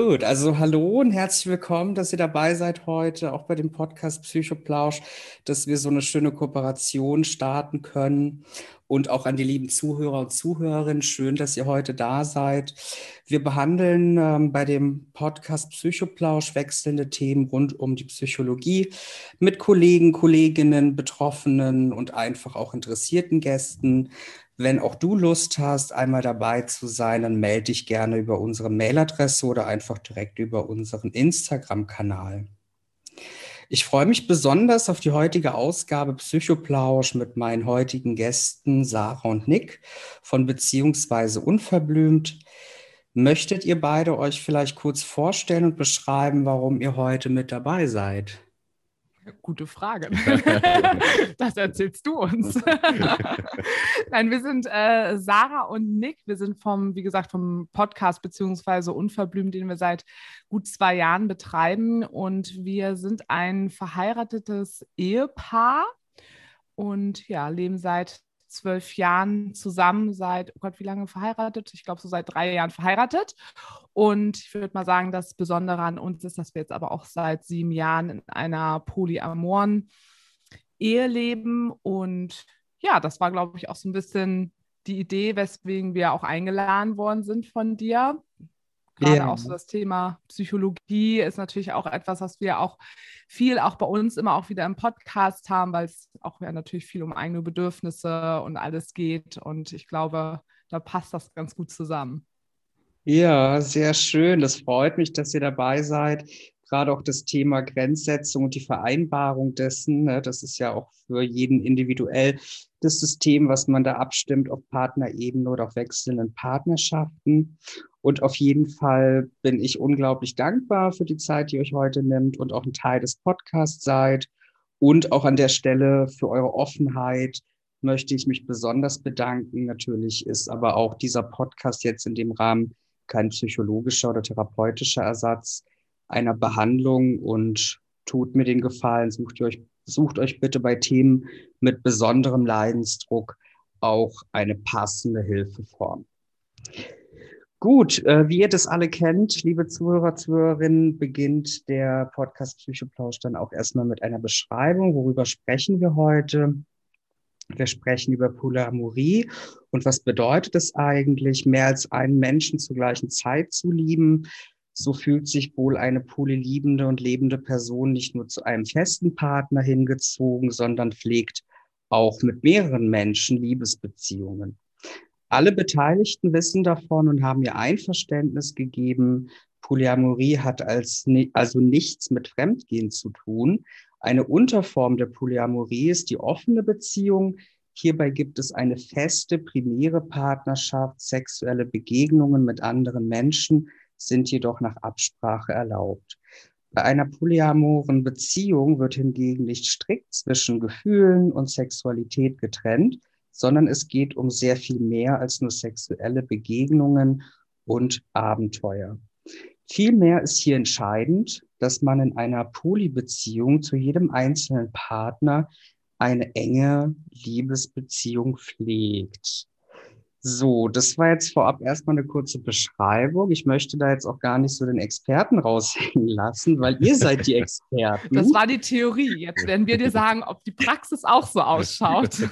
Gut, also hallo und herzlich willkommen, dass ihr dabei seid heute, auch bei dem Podcast Psychoplausch, dass wir so eine schöne Kooperation starten können. Und auch an die lieben Zuhörer und Zuhörerinnen, schön, dass ihr heute da seid. Wir behandeln ähm, bei dem Podcast Psychoplausch wechselnde Themen rund um die Psychologie mit Kollegen, Kolleginnen, Betroffenen und einfach auch interessierten Gästen. Wenn auch du Lust hast, einmal dabei zu sein, dann melde dich gerne über unsere Mailadresse oder einfach direkt über unseren Instagram-Kanal. Ich freue mich besonders auf die heutige Ausgabe Psychoplausch mit meinen heutigen Gästen Sarah und Nick von Beziehungsweise Unverblümt. Möchtet ihr beide euch vielleicht kurz vorstellen und beschreiben, warum ihr heute mit dabei seid? Gute Frage. das erzählst du uns. Nein, wir sind äh, Sarah und Nick. Wir sind vom, wie gesagt, vom Podcast beziehungsweise Unverblümt, den wir seit gut zwei Jahren betreiben. Und wir sind ein verheiratetes Ehepaar und ja, leben seit zwölf Jahren zusammen, seit, oh Gott, wie lange verheiratet? Ich glaube, so seit drei Jahren verheiratet. Und ich würde mal sagen, das Besondere an uns ist, dass wir jetzt aber auch seit sieben Jahren in einer polyamoren Ehe leben. Und ja, das war, glaube ich, auch so ein bisschen die Idee, weswegen wir auch eingeladen worden sind von dir. Gerade ja. auch so das Thema Psychologie ist natürlich auch etwas, was wir auch viel auch bei uns immer auch wieder im Podcast haben, weil es auch ja natürlich viel um eigene Bedürfnisse und alles geht. Und ich glaube, da passt das ganz gut zusammen. Ja, sehr schön. Das freut mich, dass ihr dabei seid. Gerade auch das Thema Grenzsetzung und die Vereinbarung dessen, ne, das ist ja auch für jeden individuell das System, was man da abstimmt auf Partnerebene oder auf wechselnden Partnerschaften. Und auf jeden Fall bin ich unglaublich dankbar für die Zeit, die ihr euch heute nimmt und auch ein Teil des Podcasts seid. Und auch an der Stelle für eure Offenheit möchte ich mich besonders bedanken. Natürlich ist aber auch dieser Podcast jetzt in dem Rahmen kein psychologischer oder therapeutischer Ersatz einer Behandlung und tut mir den Gefallen, sucht euch, sucht euch bitte bei Themen mit besonderem Leidensdruck auch eine passende Hilfeform. Gut, äh, wie ihr das alle kennt, liebe Zuhörer, Zuhörerinnen, beginnt der Podcast Psychoplausch dann auch erstmal mit einer Beschreibung. Worüber sprechen wir heute? Wir sprechen über Polyamorie und was bedeutet es eigentlich, mehr als einen Menschen zur gleichen Zeit zu lieben? So fühlt sich wohl eine polyliebende und lebende Person nicht nur zu einem festen Partner hingezogen, sondern pflegt auch mit mehreren Menschen Liebesbeziehungen. Alle Beteiligten wissen davon und haben ihr Einverständnis gegeben. Polyamorie hat als, also nichts mit Fremdgehen zu tun. Eine Unterform der Polyamorie ist die offene Beziehung. Hierbei gibt es eine feste primäre Partnerschaft. Sexuelle Begegnungen mit anderen Menschen sind jedoch nach Absprache erlaubt. Bei einer polyamoren Beziehung wird hingegen nicht strikt zwischen Gefühlen und Sexualität getrennt, sondern es geht um sehr viel mehr als nur sexuelle Begegnungen und Abenteuer. Vielmehr ist hier entscheidend, dass man in einer Polybeziehung zu jedem einzelnen Partner eine enge Liebesbeziehung pflegt. So, das war jetzt vorab erstmal eine kurze Beschreibung. Ich möchte da jetzt auch gar nicht so den Experten raushängen lassen, weil ihr seid die Experten. Das war die Theorie. Jetzt werden wir dir sagen, ob die Praxis auch so ausschaut.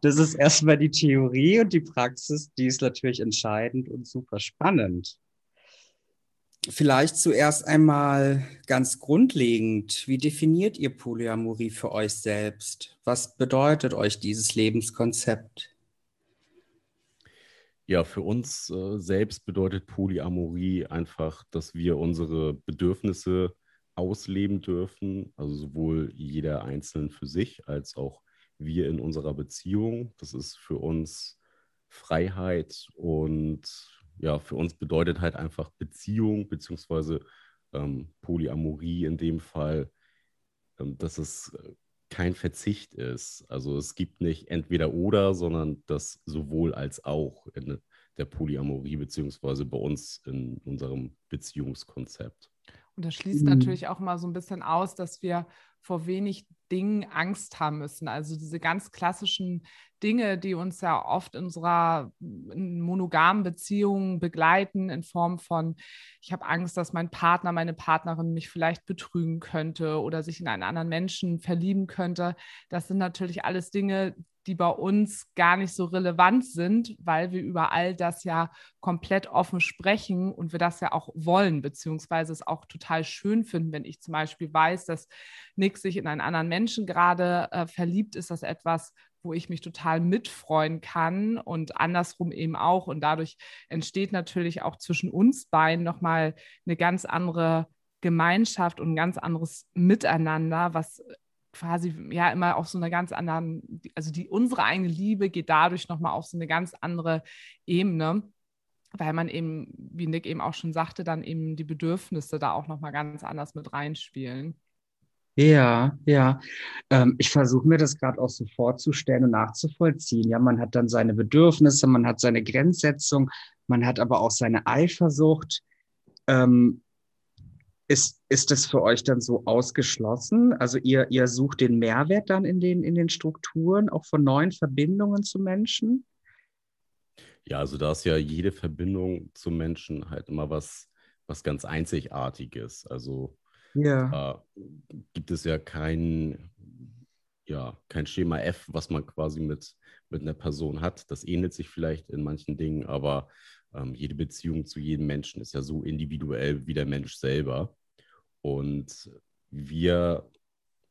Das ist erstmal die Theorie und die Praxis, die ist natürlich entscheidend und super spannend. Vielleicht zuerst einmal ganz grundlegend, wie definiert ihr Polyamorie für euch selbst? Was bedeutet euch dieses Lebenskonzept? Ja, für uns äh, selbst bedeutet Polyamorie einfach, dass wir unsere Bedürfnisse ausleben dürfen, also sowohl jeder Einzelne für sich als auch wir in unserer Beziehung. Das ist für uns Freiheit und ja, für uns bedeutet halt einfach Beziehung beziehungsweise ähm, Polyamorie in dem Fall, ähm, dass es äh, kein Verzicht ist. Also es gibt nicht entweder oder, sondern das sowohl als auch in der Polyamorie beziehungsweise bei uns in unserem Beziehungskonzept. Und das schließt mhm. natürlich auch mal so ein bisschen aus, dass wir vor wenig Dingen Angst haben müssen. Also diese ganz klassischen Dinge, die uns ja oft in unserer monogamen Beziehung begleiten, in Form von, ich habe Angst, dass mein Partner, meine Partnerin mich vielleicht betrügen könnte oder sich in einen anderen Menschen verlieben könnte. Das sind natürlich alles Dinge, die bei uns gar nicht so relevant sind, weil wir über all das ja komplett offen sprechen und wir das ja auch wollen, beziehungsweise es auch total schön finden, wenn ich zum Beispiel weiß, dass Nick sich in einen anderen Menschen gerade äh, verliebt, ist das etwas, wo ich mich total mitfreuen kann und andersrum eben auch. Und dadurch entsteht natürlich auch zwischen uns beiden nochmal eine ganz andere Gemeinschaft und ein ganz anderes Miteinander, was quasi ja immer auf so einer ganz anderen, also die unsere eigene Liebe geht dadurch nochmal auf so eine ganz andere Ebene, weil man eben, wie Nick eben auch schon sagte, dann eben die Bedürfnisse da auch nochmal ganz anders mit reinspielen. Ja, ja. Ähm, ich versuche mir das gerade auch so vorzustellen und nachzuvollziehen. Ja, man hat dann seine Bedürfnisse, man hat seine Grenzsetzung, man hat aber auch seine Eifersucht. Ähm, ist, ist das für euch dann so ausgeschlossen? Also ihr, ihr sucht den Mehrwert dann in den, in den Strukturen, auch von neuen Verbindungen zu Menschen? Ja, also da ist ja jede Verbindung zu Menschen halt immer was, was ganz Einzigartiges. Also ja. Äh, gibt es ja kein, ja, kein Schema F, was man quasi mit, mit einer Person hat. Das ähnelt sich vielleicht in manchen Dingen, aber ähm, jede Beziehung zu jedem Menschen ist ja so individuell wie der Mensch selber. Und wir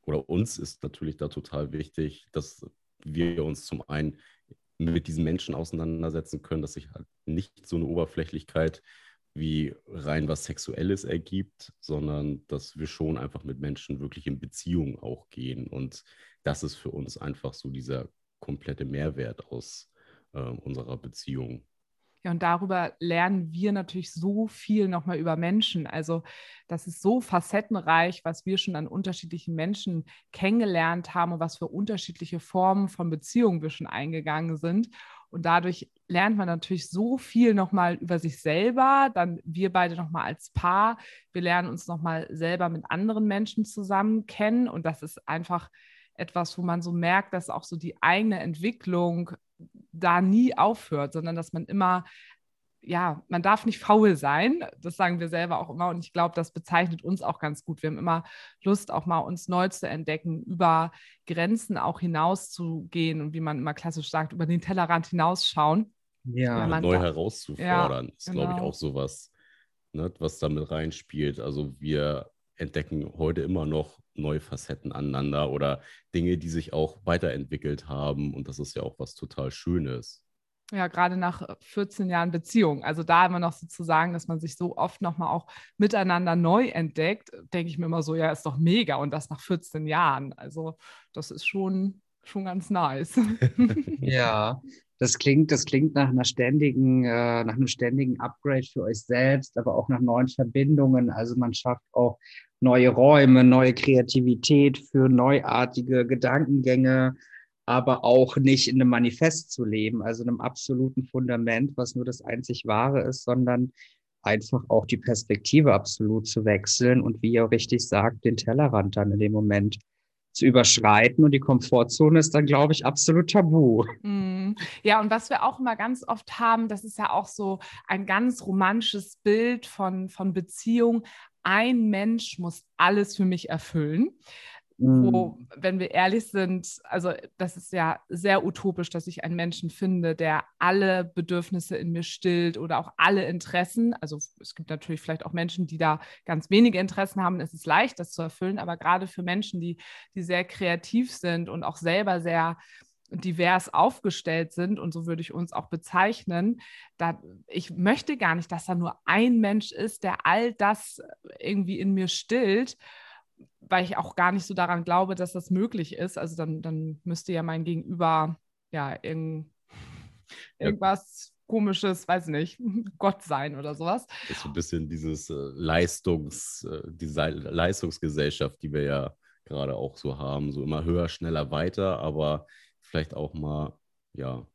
oder uns ist natürlich da total wichtig, dass wir uns zum einen mit diesen Menschen auseinandersetzen können, dass sich halt nicht so eine Oberflächlichkeit wie rein was Sexuelles ergibt, sondern dass wir schon einfach mit Menschen wirklich in Beziehung auch gehen. Und das ist für uns einfach so dieser komplette Mehrwert aus äh, unserer Beziehung. Ja, und darüber lernen wir natürlich so viel nochmal über Menschen. Also das ist so facettenreich, was wir schon an unterschiedlichen Menschen kennengelernt haben und was für unterschiedliche Formen von Beziehungen wir schon eingegangen sind. Und dadurch lernt man natürlich so viel nochmal über sich selber, dann wir beide nochmal als Paar. Wir lernen uns nochmal selber mit anderen Menschen zusammen kennen. Und das ist einfach etwas, wo man so merkt, dass auch so die eigene Entwicklung da nie aufhört, sondern dass man immer ja, man darf nicht faul sein. Das sagen wir selber auch immer. Und ich glaube, das bezeichnet uns auch ganz gut. Wir haben immer Lust, auch mal uns neu zu entdecken, über Grenzen auch hinauszugehen und wie man immer klassisch sagt, über den Tellerrand hinausschauen. Ja, neu da, herauszufordern, ja, ist, genau. glaube ich, auch sowas, ne, was damit reinspielt. Also wir entdecken heute immer noch neue Facetten aneinander oder Dinge, die sich auch weiterentwickelt haben. Und das ist ja auch was total Schönes ja, gerade nach 14 äh, Jahren Beziehung. Also da immer noch sozusagen, dass man sich so oft nochmal auch miteinander neu entdeckt, denke ich mir immer so, ja, ist doch mega und das nach 14 Jahren. Also das ist schon, schon ganz nice. ja, das klingt, das klingt nach einer ständigen, äh, nach einem ständigen Upgrade für euch selbst, aber auch nach neuen Verbindungen. Also man schafft auch neue Räume, neue Kreativität für neuartige Gedankengänge aber auch nicht in einem Manifest zu leben, also einem absoluten Fundament, was nur das einzig Wahre ist, sondern einfach auch die Perspektive absolut zu wechseln und wie ihr richtig sagt, den Tellerrand dann in dem Moment zu überschreiten und die Komfortzone ist dann, glaube ich, absolut tabu. Mm. Ja, und was wir auch immer ganz oft haben, das ist ja auch so ein ganz romantisches Bild von, von Beziehung. Ein Mensch muss alles für mich erfüllen wo, mhm. wenn wir ehrlich sind, also das ist ja sehr utopisch, dass ich einen Menschen finde, der alle Bedürfnisse in mir stillt oder auch alle Interessen. Also es gibt natürlich vielleicht auch Menschen, die da ganz wenige Interessen haben. Es ist leicht, das zu erfüllen, aber gerade für Menschen, die, die sehr kreativ sind und auch selber sehr divers aufgestellt sind und so würde ich uns auch bezeichnen. Da, ich möchte gar nicht, dass da nur ein Mensch ist, der all das irgendwie in mir stillt weil ich auch gar nicht so daran glaube, dass das möglich ist. Also dann, dann müsste ja mein Gegenüber ja irgend, irgendwas komisches, weiß nicht, Gott sein oder sowas. Das ist so ein bisschen dieses äh, Leistungs, äh, diese Leistungsgesellschaft, die wir ja gerade auch so haben, so immer höher, schneller, weiter, aber vielleicht auch mal ja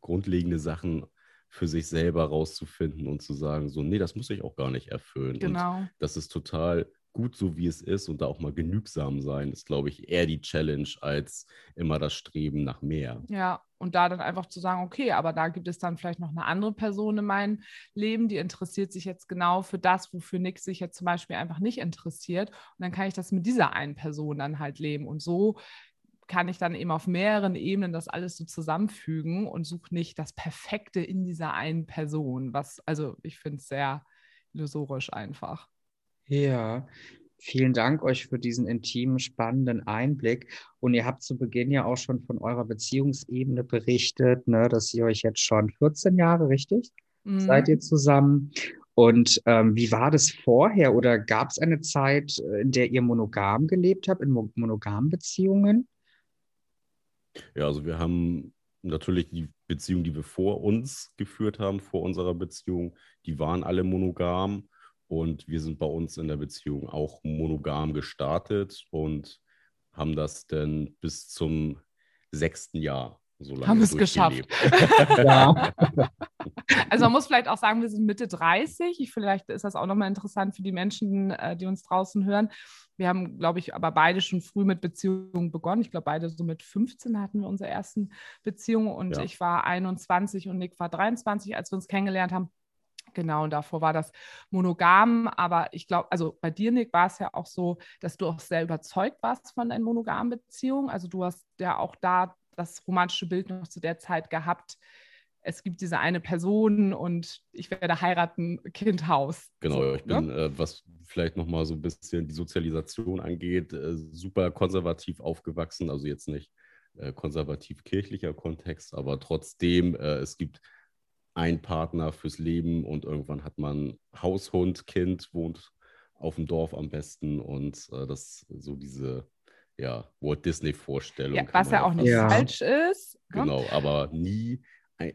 grundlegende Sachen für sich selber rauszufinden und zu sagen, so, nee, das muss ich auch gar nicht erfüllen. Genau. Und das ist total gut so, wie es ist und da auch mal genügsam sein, ist, glaube ich, eher die Challenge als immer das Streben nach mehr. Ja, und da dann einfach zu sagen, okay, aber da gibt es dann vielleicht noch eine andere Person in meinem Leben, die interessiert sich jetzt genau für das, wofür Nick sich jetzt zum Beispiel einfach nicht interessiert. Und dann kann ich das mit dieser einen Person dann halt leben. Und so kann ich dann eben auf mehreren Ebenen das alles so zusammenfügen und suche nicht das Perfekte in dieser einen Person, was, also ich finde es sehr illusorisch einfach. Ja, vielen Dank euch für diesen intimen, spannenden Einblick. Und ihr habt zu Beginn ja auch schon von eurer Beziehungsebene berichtet, ne, dass ihr euch jetzt schon 14 Jahre, richtig? Mhm. Seid ihr zusammen? Und ähm, wie war das vorher? Oder gab es eine Zeit, in der ihr monogam gelebt habt, in monogamen Beziehungen? Ja, also wir haben natürlich die Beziehungen, die wir vor uns geführt haben, vor unserer Beziehung, die waren alle monogam. Und wir sind bei uns in der Beziehung auch monogam gestartet und haben das dann bis zum sechsten Jahr so lange Haben es geschafft. ja. Also man muss vielleicht auch sagen, wir sind Mitte 30. Ich, vielleicht ist das auch nochmal interessant für die Menschen, äh, die uns draußen hören. Wir haben, glaube ich, aber beide schon früh mit Beziehungen begonnen. Ich glaube, beide so mit 15 hatten wir unsere ersten Beziehungen und ja. ich war 21 und Nick war 23, als wir uns kennengelernt haben. Genau, und davor war das monogam, aber ich glaube, also bei dir, Nick, war es ja auch so, dass du auch sehr überzeugt warst von deinen monogamen Beziehungen. Also du hast ja auch da das romantische Bild noch zu der Zeit gehabt, es gibt diese eine Person und ich werde heiraten, Kind, Haus. Genau, so, ich bin, ne? äh, was vielleicht nochmal so ein bisschen die Sozialisation angeht, äh, super konservativ aufgewachsen, also jetzt nicht äh, konservativ-kirchlicher Kontext, aber trotzdem, äh, es gibt einen Partner fürs Leben und irgendwann hat man Haushund, Kind, wohnt auf dem Dorf am besten und äh, das so diese ja, Walt Disney-Vorstellung. Ja, was ja auch nicht ja. falsch ist. Ne? Genau, aber nie,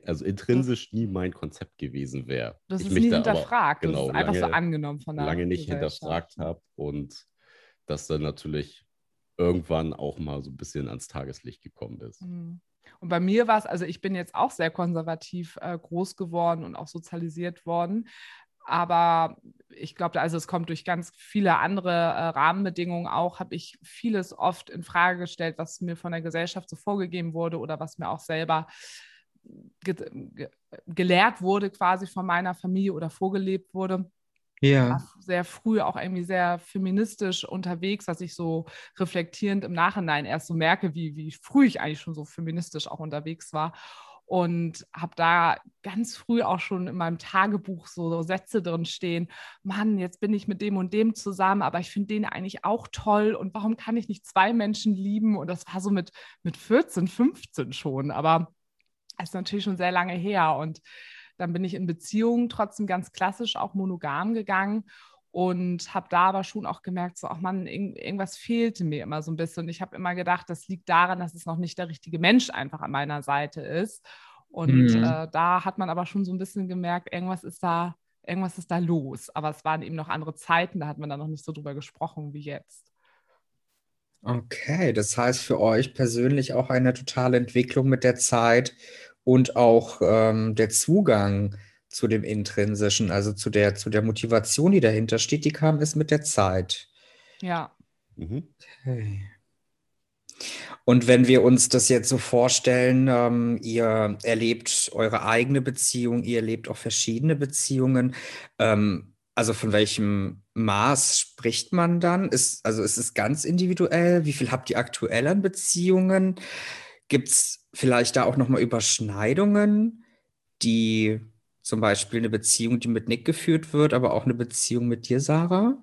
also intrinsisch nie mein Konzept gewesen wäre. Das ist nie hinterfragt, aber, genau, das ist einfach lange, so angenommen von der Lange nicht hinterfragt habe und das dann natürlich irgendwann auch mal so ein bisschen ans Tageslicht gekommen ist. Mhm. Und bei mir war es, also ich bin jetzt auch sehr konservativ äh, groß geworden und auch sozialisiert worden. Aber ich glaube, also es kommt durch ganz viele andere äh, Rahmenbedingungen auch, habe ich vieles oft in Frage gestellt, was mir von der Gesellschaft so vorgegeben wurde oder was mir auch selber ge ge gelehrt wurde, quasi von meiner Familie oder vorgelebt wurde ja. war sehr früh auch irgendwie sehr feministisch unterwegs, was ich so reflektierend im Nachhinein erst so merke, wie, wie früh ich eigentlich schon so feministisch auch unterwegs war. Und habe da ganz früh auch schon in meinem Tagebuch so, so Sätze drin stehen. Mann, jetzt bin ich mit dem und dem zusammen, aber ich finde den eigentlich auch toll. Und warum kann ich nicht zwei Menschen lieben? Und das war so mit, mit 14, 15 schon. Aber es ist natürlich schon sehr lange her. Und dann bin ich in Beziehungen trotzdem ganz klassisch auch monogam gegangen und habe da aber schon auch gemerkt, so, ach Mann, irgendwas fehlte mir immer so ein bisschen. Und ich habe immer gedacht, das liegt daran, dass es noch nicht der richtige Mensch einfach an meiner Seite ist. Und mhm. äh, da hat man aber schon so ein bisschen gemerkt, irgendwas ist da, irgendwas ist da los. Aber es waren eben noch andere Zeiten, da hat man da noch nicht so drüber gesprochen wie jetzt. Okay, das heißt für euch persönlich auch eine totale Entwicklung mit der Zeit und auch ähm, der Zugang zu dem Intrinsischen, also zu der, zu der Motivation, die dahinter steht, die kam es mit der Zeit. Ja. Mhm. Okay. Und wenn wir uns das jetzt so vorstellen, ähm, ihr erlebt eure eigene Beziehung, ihr erlebt auch verschiedene Beziehungen. Ähm, also von welchem Maß spricht man dann? Ist, also ist es ganz individuell? Wie viel habt ihr aktuell an Beziehungen? Gibt es vielleicht da auch nochmal Überschneidungen, die zum Beispiel eine Beziehung, die mit Nick geführt wird, aber auch eine Beziehung mit dir, Sarah?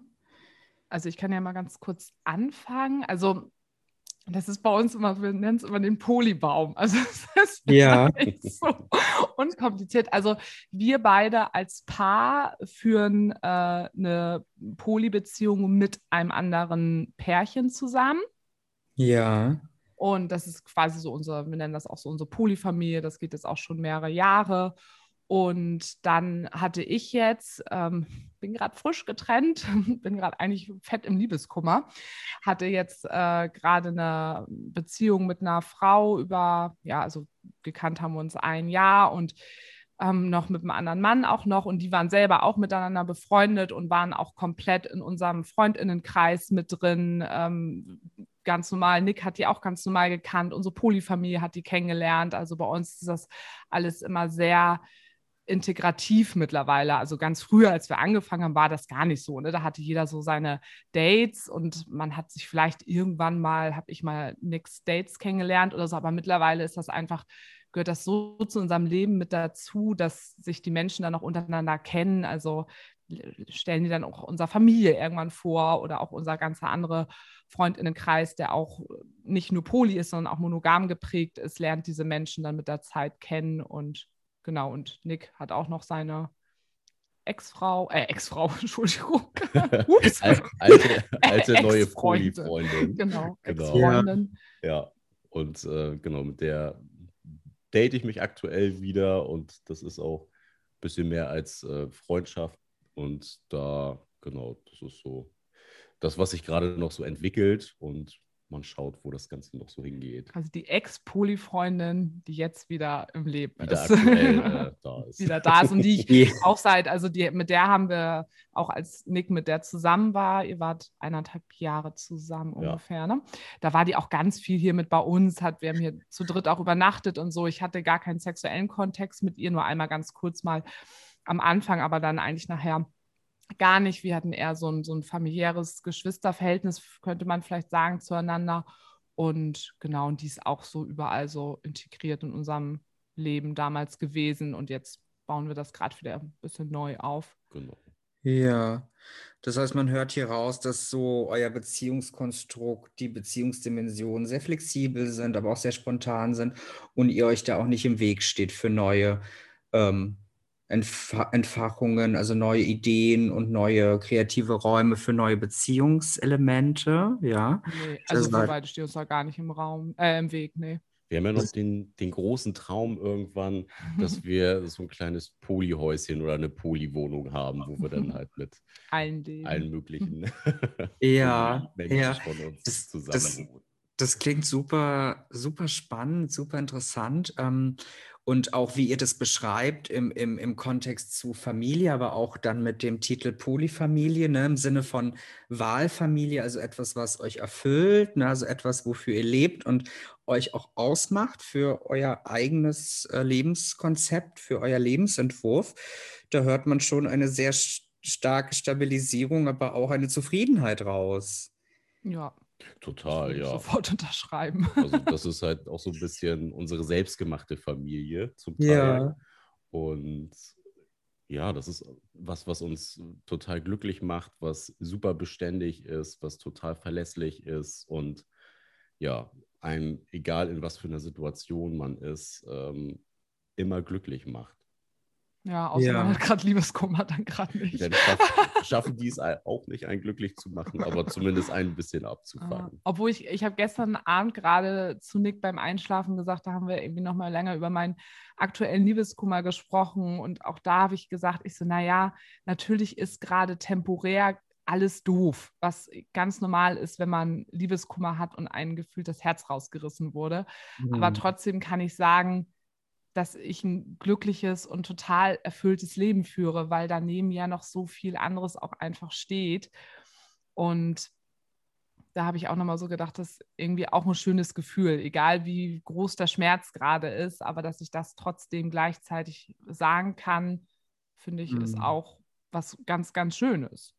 Also ich kann ja mal ganz kurz anfangen. Also das ist bei uns immer, wir nennen es immer den Polybaum. Also das ist ja. so unkompliziert. Also wir beide als Paar führen äh, eine Polybeziehung mit einem anderen Pärchen zusammen. Ja. Und das ist quasi so unser, wir nennen das auch so unsere Polyfamilie, das geht jetzt auch schon mehrere Jahre. Und dann hatte ich jetzt, ähm, bin gerade frisch getrennt, bin gerade eigentlich fett im Liebeskummer, hatte jetzt äh, gerade eine Beziehung mit einer Frau über, ja, also gekannt haben wir uns ein Jahr und ähm, noch mit einem anderen Mann auch noch und die waren selber auch miteinander befreundet und waren auch komplett in unserem Freundinnenkreis mit drin. Ähm, ganz normal. Nick hat die auch ganz normal gekannt. Unsere Polyfamilie hat die kennengelernt. Also bei uns ist das alles immer sehr integrativ mittlerweile. Also ganz früher, als wir angefangen haben, war das gar nicht so. Ne? Da hatte jeder so seine Dates und man hat sich vielleicht irgendwann mal, habe ich mal Nicks Dates kennengelernt oder so, aber mittlerweile ist das einfach gehört das so zu unserem Leben mit dazu, dass sich die Menschen dann auch untereinander kennen. Also stellen die dann auch unserer Familie irgendwann vor oder auch unser ganzer andere Freundinnenkreis, der auch nicht nur poly ist, sondern auch monogam geprägt ist, lernt diese Menschen dann mit der Zeit kennen und genau, und Nick hat auch noch seine Ex-Frau, äh, Ex-Frau, Entschuldigung. Ups. alte, alte neue Poly-Freundin. Genau, genau. Ex-Freundin. Ja. ja, und äh, genau, mit der date ich mich aktuell wieder und das ist auch ein bisschen mehr als äh, Freundschaft. Und da, genau, das ist so das, was sich gerade noch so entwickelt. Und man schaut, wo das Ganze noch so hingeht. Also die Ex-Poly-Freundin, die jetzt wieder im Leben wieder ist. Aktuell, äh, da ist. wieder da ist und die ich auch seit, also die, mit der haben wir auch als Nick mit der zusammen war, ihr wart eineinhalb Jahre zusammen ungefähr, ja. ne? Da war die auch ganz viel hier mit bei uns, hat, wir haben hier zu dritt auch übernachtet und so. Ich hatte gar keinen sexuellen Kontext mit ihr, nur einmal ganz kurz mal am Anfang, aber dann eigentlich nachher gar nicht. Wir hatten eher so ein, so ein familiäres Geschwisterverhältnis, könnte man vielleicht sagen, zueinander. Und genau, und die ist auch so überall so integriert in unserem Leben damals gewesen. Und jetzt bauen wir das gerade wieder ein bisschen neu auf. Genau. Ja, das heißt, man hört hier raus, dass so euer Beziehungskonstrukt, die Beziehungsdimensionen sehr flexibel sind, aber auch sehr spontan sind und ihr euch da auch nicht im Weg steht für neue ähm, Entf Entfachungen, also neue Ideen und neue kreative Räume für neue Beziehungselemente, ja. Nee, also so weit steht uns da gar nicht im Raum, äh, im Weg, nee. Wir haben ja noch den, den großen Traum irgendwann, dass wir so ein kleines Polyhäuschen oder eine Polywohnung haben, wo wir dann halt mit allen, allen möglichen ja, Menschen ja. von uns das, zusammen das, das, klingt super, super spannend, super interessant. Ähm, und auch wie ihr das beschreibt im, im, im Kontext zu Familie, aber auch dann mit dem Titel Polyfamilie, ne, im Sinne von Wahlfamilie, also etwas, was euch erfüllt, ne, also etwas, wofür ihr lebt und euch auch ausmacht für euer eigenes äh, Lebenskonzept, für euer Lebensentwurf. Da hört man schon eine sehr starke Stabilisierung, aber auch eine Zufriedenheit raus. Ja, Total, ja. Sofort unterschreiben. Also das ist halt auch so ein bisschen unsere selbstgemachte Familie zum Teil. Ja. Und ja, das ist was, was uns total glücklich macht, was super beständig ist, was total verlässlich ist und ja, ein, egal in was für einer Situation man ist, ähm, immer glücklich macht. Ja, außer ja. man hat gerade Liebeskummer, dann gerade nicht. Dann schaffen, schaffen die es auch nicht, einen glücklich zu machen, aber zumindest ein bisschen abzufangen. Uh, obwohl ich, ich habe gestern Abend gerade zu Nick beim Einschlafen gesagt, da haben wir irgendwie nochmal länger über meinen aktuellen Liebeskummer gesprochen und auch da habe ich gesagt, ich so, naja, natürlich ist gerade temporär alles doof, was ganz normal ist, wenn man Liebeskummer hat und ein Gefühl das Herz rausgerissen wurde. Mhm. Aber trotzdem kann ich sagen, dass ich ein glückliches und total erfülltes Leben führe, weil daneben ja noch so viel anderes auch einfach steht. Und da habe ich auch nochmal so gedacht, das ist irgendwie auch ein schönes Gefühl, egal wie groß der Schmerz gerade ist, aber dass ich das trotzdem gleichzeitig sagen kann, finde ich, mhm. ist auch was ganz, ganz Schönes.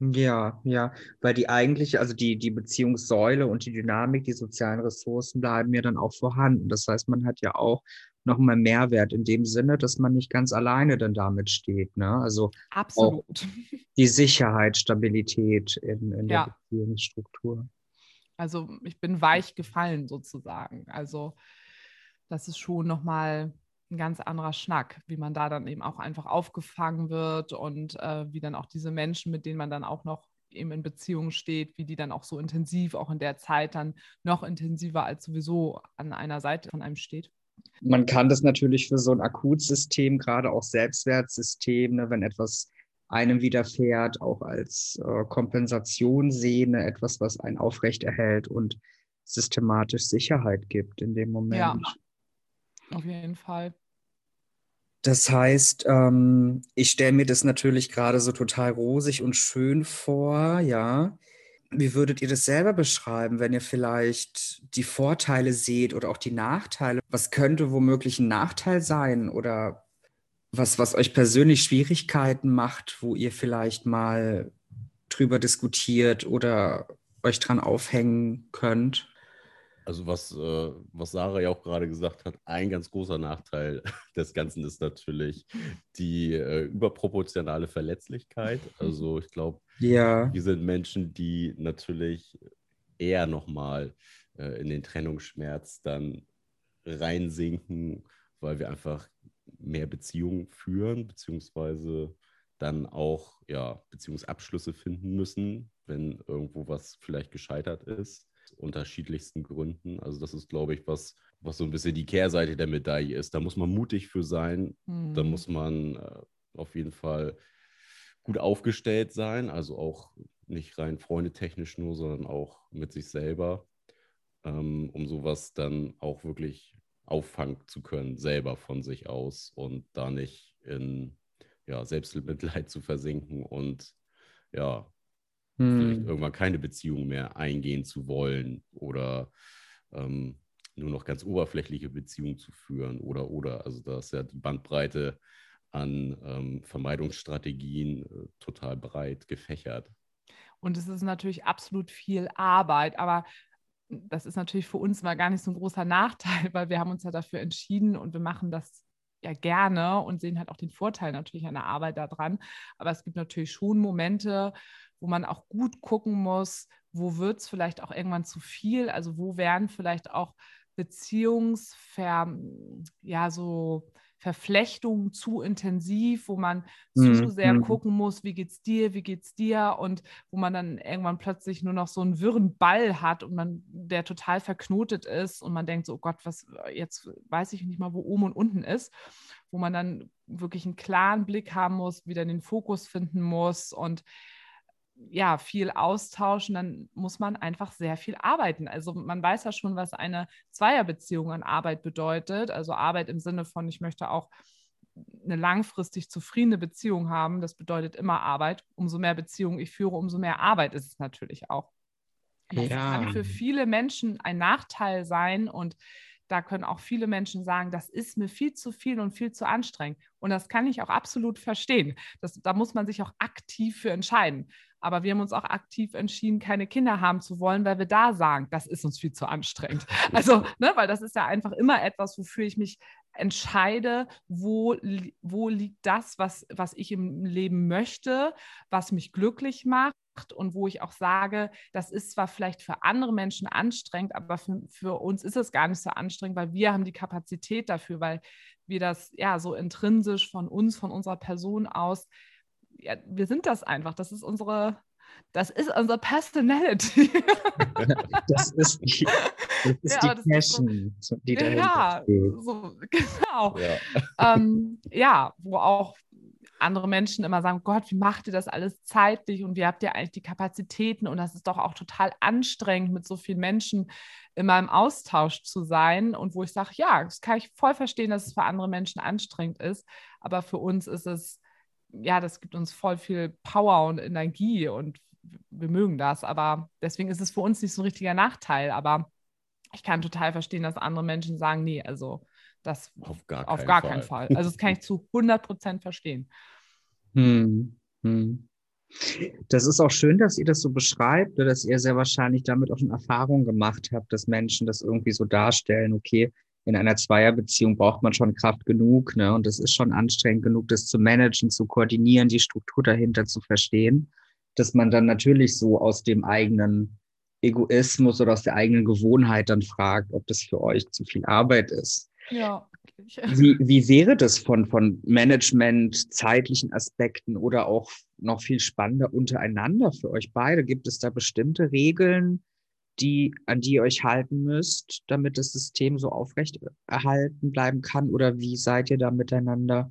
Ja, ja, weil die eigentliche, also die, die Beziehungssäule und die Dynamik, die sozialen Ressourcen bleiben ja dann auch vorhanden. Das heißt, man hat ja auch nochmal Mehrwert in dem Sinne, dass man nicht ganz alleine dann damit steht. Ne? Also Absolut. auch die Sicherheit, Stabilität in, in ja. der Beziehungsstruktur. Also ich bin weich gefallen sozusagen. Also das ist schon nochmal ein ganz anderer Schnack, wie man da dann eben auch einfach aufgefangen wird und äh, wie dann auch diese Menschen, mit denen man dann auch noch eben in Beziehung steht, wie die dann auch so intensiv, auch in der Zeit dann noch intensiver als sowieso an einer Seite von einem steht. Man kann das natürlich für so ein Akutsystem, gerade auch Selbstwertsystem, ne, wenn etwas einem widerfährt, auch als äh, Kompensation sehen, ne, etwas, was einen aufrechterhält und systematisch Sicherheit gibt in dem Moment. Ja, auf jeden Fall. Das heißt, ähm, ich stelle mir das natürlich gerade so total rosig und schön vor, ja. Wie würdet ihr das selber beschreiben, wenn ihr vielleicht die Vorteile seht oder auch die Nachteile? Was könnte womöglich ein Nachteil sein oder was, was euch persönlich Schwierigkeiten macht, wo ihr vielleicht mal drüber diskutiert oder euch dran aufhängen könnt? Also was, äh, was Sarah ja auch gerade gesagt hat, ein ganz großer Nachteil des Ganzen ist natürlich die äh, überproportionale Verletzlichkeit. Also ich glaube, ja. wir sind Menschen, die natürlich eher nochmal äh, in den Trennungsschmerz dann reinsinken, weil wir einfach mehr Beziehungen führen, beziehungsweise dann auch ja, Beziehungsabschlüsse finden müssen, wenn irgendwo was vielleicht gescheitert ist unterschiedlichsten Gründen. Also das ist, glaube ich, was, was so ein bisschen die Kehrseite der Medaille ist. Da muss man mutig für sein. Mhm. Da muss man äh, auf jeden Fall gut aufgestellt sein. Also auch nicht rein freundetechnisch nur, sondern auch mit sich selber, ähm, um sowas dann auch wirklich auffangen zu können, selber von sich aus und da nicht in ja, Selbstmitleid zu versinken und ja, vielleicht hm. irgendwann keine Beziehung mehr eingehen zu wollen oder ähm, nur noch ganz oberflächliche Beziehungen zu führen oder oder. Also da ist ja die Bandbreite an ähm, Vermeidungsstrategien äh, total breit gefächert. Und es ist natürlich absolut viel Arbeit, aber das ist natürlich für uns mal gar nicht so ein großer Nachteil, weil wir haben uns ja dafür entschieden und wir machen das ja gerne und sehen halt auch den Vorteil natürlich an der Arbeit daran. Aber es gibt natürlich schon Momente, wo man auch gut gucken muss, wo wird es vielleicht auch irgendwann zu viel, also wo werden vielleicht auch Beziehungsver, ja, so Verflechtungen zu intensiv, wo man mhm. zu sehr mhm. gucken muss, wie geht's dir, wie geht's dir und wo man dann irgendwann plötzlich nur noch so einen wirren Ball hat und man der total verknotet ist und man denkt so, oh Gott, was jetzt weiß ich nicht mal, wo oben und unten ist, wo man dann wirklich einen klaren Blick haben muss, wieder den Fokus finden muss und ja, viel austauschen, dann muss man einfach sehr viel arbeiten. Also man weiß ja schon, was eine Zweierbeziehung an Arbeit bedeutet. Also Arbeit im Sinne von, ich möchte auch eine langfristig zufriedene Beziehung haben. Das bedeutet immer Arbeit. Umso mehr Beziehungen ich führe, umso mehr Arbeit ist es natürlich auch. Das ja. kann für viele Menschen ein Nachteil sein und da können auch viele Menschen sagen, das ist mir viel zu viel und viel zu anstrengend. Und das kann ich auch absolut verstehen. Das, da muss man sich auch aktiv für entscheiden. Aber wir haben uns auch aktiv entschieden, keine Kinder haben zu wollen, weil wir da sagen, das ist uns viel zu anstrengend. Also, ne, weil das ist ja einfach immer etwas, wofür ich mich entscheide, wo, wo liegt das, was, was ich im Leben möchte, was mich glücklich macht und wo ich auch sage, das ist zwar vielleicht für andere Menschen anstrengend, aber für, für uns ist es gar nicht so anstrengend, weil wir haben die Kapazität dafür, weil wir das ja so intrinsisch von uns, von unserer Person aus ja, wir sind das einfach. Das ist unsere, das ist unsere Personality. das ist die, das ist ja, die Passion, so, die dahinter ja, so, genau. Ja. Ähm, ja, wo auch andere Menschen immer sagen, Gott, wie macht ihr das alles zeitlich und wie habt ihr eigentlich die Kapazitäten und das ist doch auch total anstrengend, mit so vielen Menschen immer im Austausch zu sein und wo ich sage, ja, das kann ich voll verstehen, dass es für andere Menschen anstrengend ist, aber für uns ist es ja, das gibt uns voll viel Power und Energie und wir mögen das. Aber deswegen ist es für uns nicht so ein richtiger Nachteil. Aber ich kann total verstehen, dass andere Menschen sagen, nee, also das auf gar, auf keinen, gar Fall. keinen Fall. Also das kann ich zu 100 Prozent verstehen. Hm, hm. Das ist auch schön, dass ihr das so beschreibt, dass ihr sehr wahrscheinlich damit auch schon Erfahrung gemacht habt, dass Menschen das irgendwie so darstellen, okay, in einer Zweierbeziehung braucht man schon Kraft genug, ne? Und es ist schon anstrengend genug, das zu managen, zu koordinieren, die Struktur dahinter zu verstehen, dass man dann natürlich so aus dem eigenen Egoismus oder aus der eigenen Gewohnheit dann fragt, ob das für euch zu viel Arbeit ist. Ja. Wie, wie wäre das von, von Management, zeitlichen Aspekten oder auch noch viel spannender untereinander für euch beide? Gibt es da bestimmte Regeln, die, an die ihr euch halten müsst, damit das System so aufrecht erhalten bleiben kann? Oder wie seid ihr da miteinander?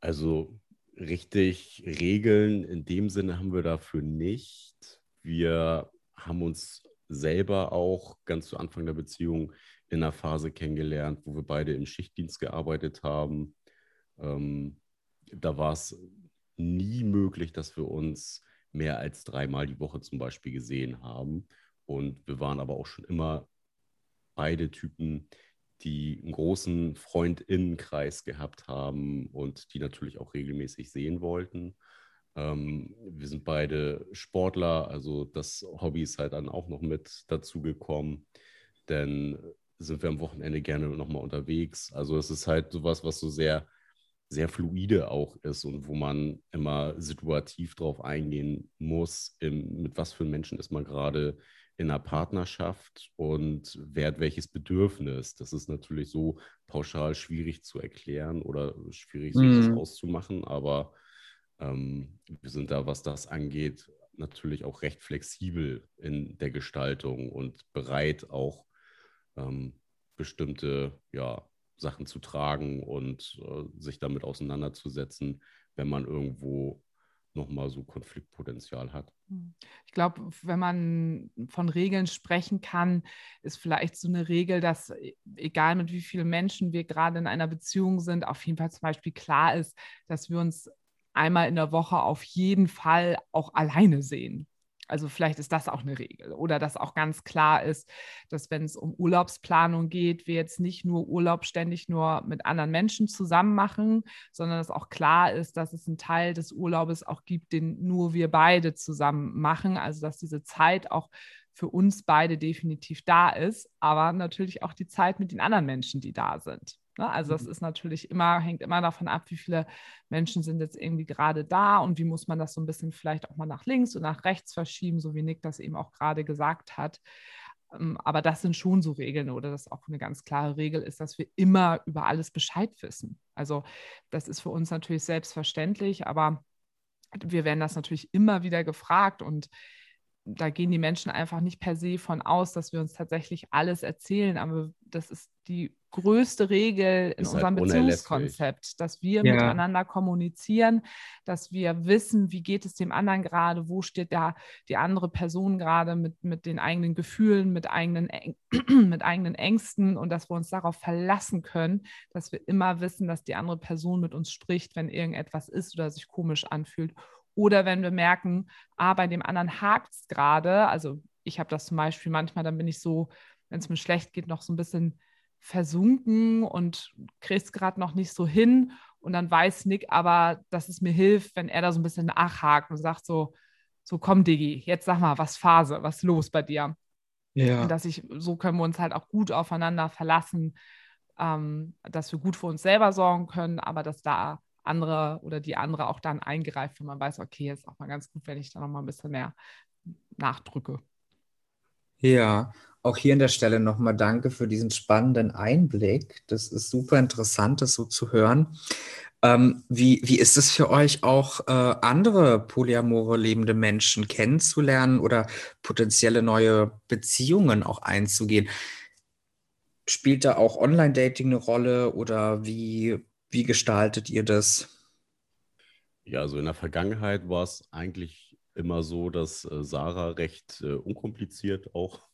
Also richtig Regeln in dem Sinne haben wir dafür nicht. Wir haben uns selber auch ganz zu Anfang der Beziehung in einer Phase kennengelernt, wo wir beide im Schichtdienst gearbeitet haben. Ähm, da war es nie möglich, dass wir uns mehr als dreimal die Woche zum Beispiel gesehen haben. Und wir waren aber auch schon immer beide Typen, die einen großen Freundinnenkreis gehabt haben und die natürlich auch regelmäßig sehen wollten. Ähm, wir sind beide Sportler, also das Hobby ist halt dann auch noch mit dazu gekommen. Denn sind wir am Wochenende gerne nochmal unterwegs. Also es ist halt sowas, was so sehr, sehr fluide auch ist und wo man immer situativ drauf eingehen muss, im, mit was für Menschen ist man gerade in einer Partnerschaft und wer hat welches Bedürfnis. Das ist natürlich so pauschal schwierig zu erklären oder schwierig mhm. auszumachen, aber ähm, wir sind da, was das angeht, natürlich auch recht flexibel in der Gestaltung und bereit auch ähm, bestimmte ja, Sachen zu tragen und äh, sich damit auseinanderzusetzen, wenn man irgendwo nochmal so Konfliktpotenzial hat. Hm. Ich glaube, wenn man von Regeln sprechen kann, ist vielleicht so eine Regel, dass e, egal mit wie vielen Menschen wir gerade in einer Beziehung sind, auf jeden Fall zum Beispiel klar ist, dass wir uns einmal in der Woche auf jeden Fall auch alleine sehen. Also vielleicht ist das auch eine Regel oder dass auch ganz klar ist, dass wenn es um Urlaubsplanung geht, wir jetzt nicht nur Urlaub ständig nur mit anderen Menschen zusammen machen, sondern dass auch klar ist, dass es einen Teil des Urlaubes auch gibt, den nur wir beide zusammen machen. Also dass diese Zeit auch für uns beide definitiv da ist, aber natürlich auch die Zeit mit den anderen Menschen, die da sind. Ne? Also das mhm. ist natürlich immer, hängt immer davon ab, wie viele Menschen sind jetzt irgendwie gerade da und wie muss man das so ein bisschen vielleicht auch mal nach links und nach rechts verschieben, so wie Nick das eben auch gerade gesagt hat. Ähm, aber das sind schon so Regeln oder das auch eine ganz klare Regel ist, dass wir immer über alles Bescheid wissen. Also das ist für uns natürlich selbstverständlich, aber wir werden das natürlich immer wieder gefragt und da gehen die Menschen einfach nicht per se von aus, dass wir uns tatsächlich alles erzählen, aber das ist die größte Regel in ist halt unserem halt Beziehungskonzept, dass wir ja. miteinander kommunizieren, dass wir wissen, wie geht es dem anderen gerade, wo steht da die andere Person gerade mit, mit den eigenen Gefühlen, mit eigenen, mit eigenen Ängsten und dass wir uns darauf verlassen können, dass wir immer wissen, dass die andere Person mit uns spricht, wenn irgendetwas ist oder sich komisch anfühlt. Oder wenn wir merken, ah, bei dem anderen hakt es gerade. Also ich habe das zum Beispiel manchmal, dann bin ich so, wenn es mir schlecht geht, noch so ein bisschen versunken und kriege es gerade noch nicht so hin. Und dann weiß Nick aber, dass es mir hilft, wenn er da so ein bisschen nachhakt und sagt so, so komm Diggi, jetzt sag mal, was Phase, was los bei dir? Ja. Und dass ich, so können wir uns halt auch gut aufeinander verlassen, ähm, dass wir gut für uns selber sorgen können, aber dass da andere oder die andere auch dann eingreift, wenn man weiß, okay, ist auch mal ganz gut, wenn ich da noch mal ein bisschen mehr nachdrücke. Ja, auch hier an der Stelle nochmal danke für diesen spannenden Einblick. Das ist super interessant, das so zu hören. Ähm, wie, wie ist es für euch auch, äh, andere polyamore lebende Menschen kennenzulernen oder potenzielle neue Beziehungen auch einzugehen? Spielt da auch Online-Dating eine Rolle oder wie, wie gestaltet ihr das? Ja, also in der Vergangenheit war es eigentlich immer so, dass äh, Sarah recht äh, unkompliziert auch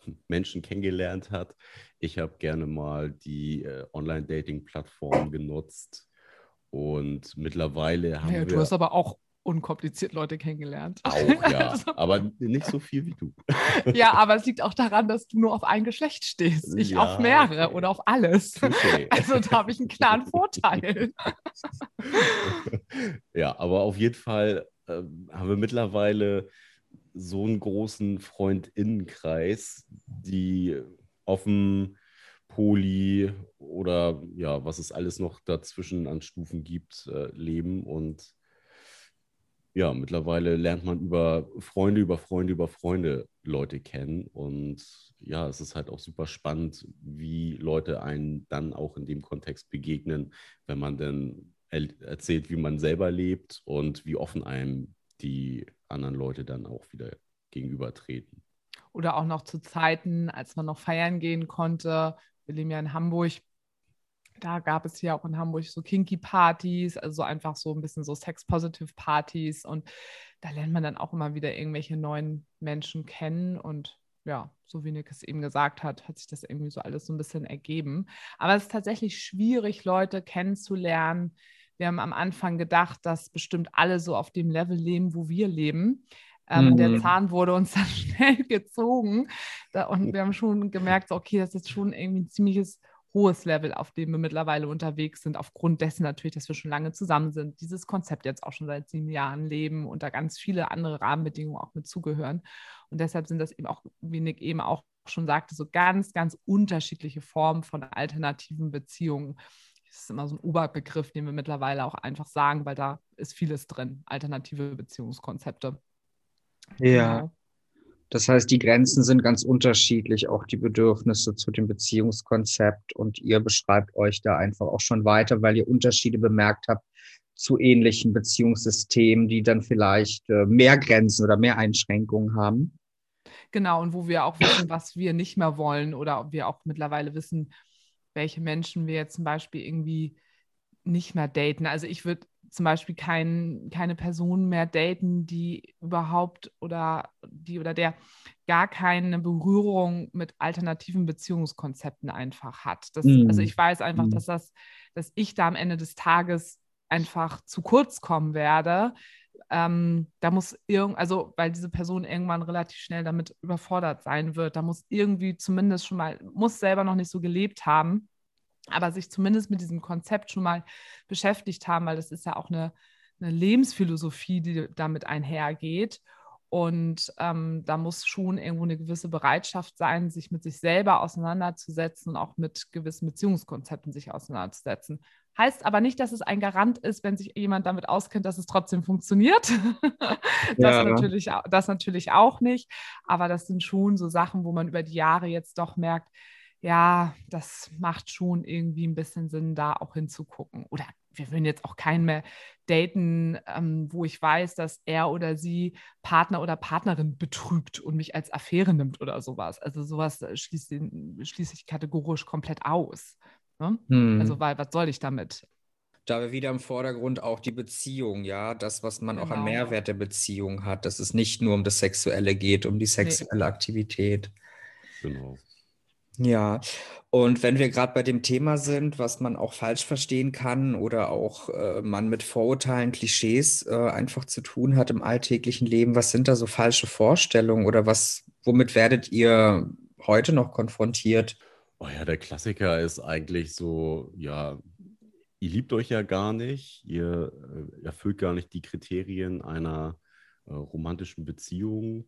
Menschen kennengelernt hat. Ich habe gerne mal die äh, Online-Dating-Plattform genutzt und mittlerweile haben ja, wir. Du hast aber auch unkompliziert Leute kennengelernt. Auch, ja, aber nicht so viel wie du. ja, aber es liegt auch daran, dass du nur auf ein Geschlecht stehst. Ich ja, auf mehrere okay. oder auf alles. Okay. Also da habe ich einen klaren Vorteil. ja, aber auf jeden Fall äh, haben wir mittlerweile so einen großen Freundinnenkreis, die offen, Poli oder ja, was es alles noch dazwischen an Stufen gibt, äh, leben. Und ja, mittlerweile lernt man über Freunde, über Freunde, über Freunde Leute kennen. Und ja, es ist halt auch super spannend, wie Leute einen dann auch in dem Kontext begegnen, wenn man dann erzählt, wie man selber lebt und wie offen einem die anderen Leute dann auch wieder gegenübertreten. Oder auch noch zu Zeiten, als man noch feiern gehen konnte. Wir leben ja in Hamburg. Da gab es ja auch in Hamburg so Kinky-Partys, also einfach so ein bisschen so Sex-Positive-Partys. Und da lernt man dann auch immer wieder irgendwelche neuen Menschen kennen. Und ja, so wie Nick es eben gesagt hat, hat sich das irgendwie so alles so ein bisschen ergeben. Aber es ist tatsächlich schwierig, Leute kennenzulernen. Wir haben am Anfang gedacht, dass bestimmt alle so auf dem Level leben, wo wir leben. Ähm, mhm. Der Zahn wurde uns dann schnell gezogen. Da, und wir haben schon gemerkt, okay, das ist schon irgendwie ein ziemliches hohes Level, auf dem wir mittlerweile unterwegs sind, aufgrund dessen natürlich, dass wir schon lange zusammen sind, dieses Konzept jetzt auch schon seit sieben Jahren leben und da ganz viele andere Rahmenbedingungen auch mit zugehören. Und deshalb sind das eben auch, wie Nick eben auch schon sagte, so ganz, ganz unterschiedliche Formen von alternativen Beziehungen. Das ist immer so ein Oberbegriff, den wir mittlerweile auch einfach sagen, weil da ist vieles drin, alternative Beziehungskonzepte. Ja. Genau. Das heißt, die Grenzen sind ganz unterschiedlich, auch die Bedürfnisse zu dem Beziehungskonzept. Und ihr beschreibt euch da einfach auch schon weiter, weil ihr Unterschiede bemerkt habt zu ähnlichen Beziehungssystemen, die dann vielleicht äh, mehr Grenzen oder mehr Einschränkungen haben. Genau, und wo wir auch wissen, was wir nicht mehr wollen oder ob wir auch mittlerweile wissen, welche Menschen wir jetzt zum Beispiel irgendwie nicht mehr daten. Also ich würde zum Beispiel kein, keine Person mehr daten, die überhaupt oder die oder der gar keine Berührung mit alternativen Beziehungskonzepten einfach hat. Das, mm. Also ich weiß einfach, mm. dass das, dass ich da am Ende des Tages einfach zu kurz kommen werde. Ähm, da muss irgend, also weil diese Person irgendwann relativ schnell damit überfordert sein wird, da muss irgendwie zumindest schon mal, muss selber noch nicht so gelebt haben aber sich zumindest mit diesem Konzept schon mal beschäftigt haben, weil das ist ja auch eine, eine Lebensphilosophie, die damit einhergeht. Und ähm, da muss schon irgendwo eine gewisse Bereitschaft sein, sich mit sich selber auseinanderzusetzen und auch mit gewissen Beziehungskonzepten sich auseinanderzusetzen. Heißt aber nicht, dass es ein Garant ist, wenn sich jemand damit auskennt, dass es trotzdem funktioniert. das, ja. natürlich, das natürlich auch nicht. Aber das sind schon so Sachen, wo man über die Jahre jetzt doch merkt, ja, das macht schon irgendwie ein bisschen Sinn, da auch hinzugucken. Oder wir würden jetzt auch keinen mehr daten, ähm, wo ich weiß, dass er oder sie Partner oder Partnerin betrügt und mich als Affäre nimmt oder sowas. Also sowas äh, schließt, schließe ich kategorisch komplett aus. Ne? Hm. Also weil, was soll ich damit? Da wir wieder im Vordergrund auch die Beziehung, ja, das, was man genau. auch an genau. Mehrwert der Beziehung hat, dass es nicht nur um das Sexuelle geht, um die sexuelle nee. Aktivität. Genau. Ja, und wenn wir gerade bei dem Thema sind, was man auch falsch verstehen kann oder auch äh, man mit Vorurteilen, Klischees äh, einfach zu tun hat im alltäglichen Leben, was sind da so falsche Vorstellungen oder was, womit werdet ihr heute noch konfrontiert? Oh ja, der Klassiker ist eigentlich so, ja, ihr liebt euch ja gar nicht, ihr äh, erfüllt gar nicht die Kriterien einer äh, romantischen Beziehung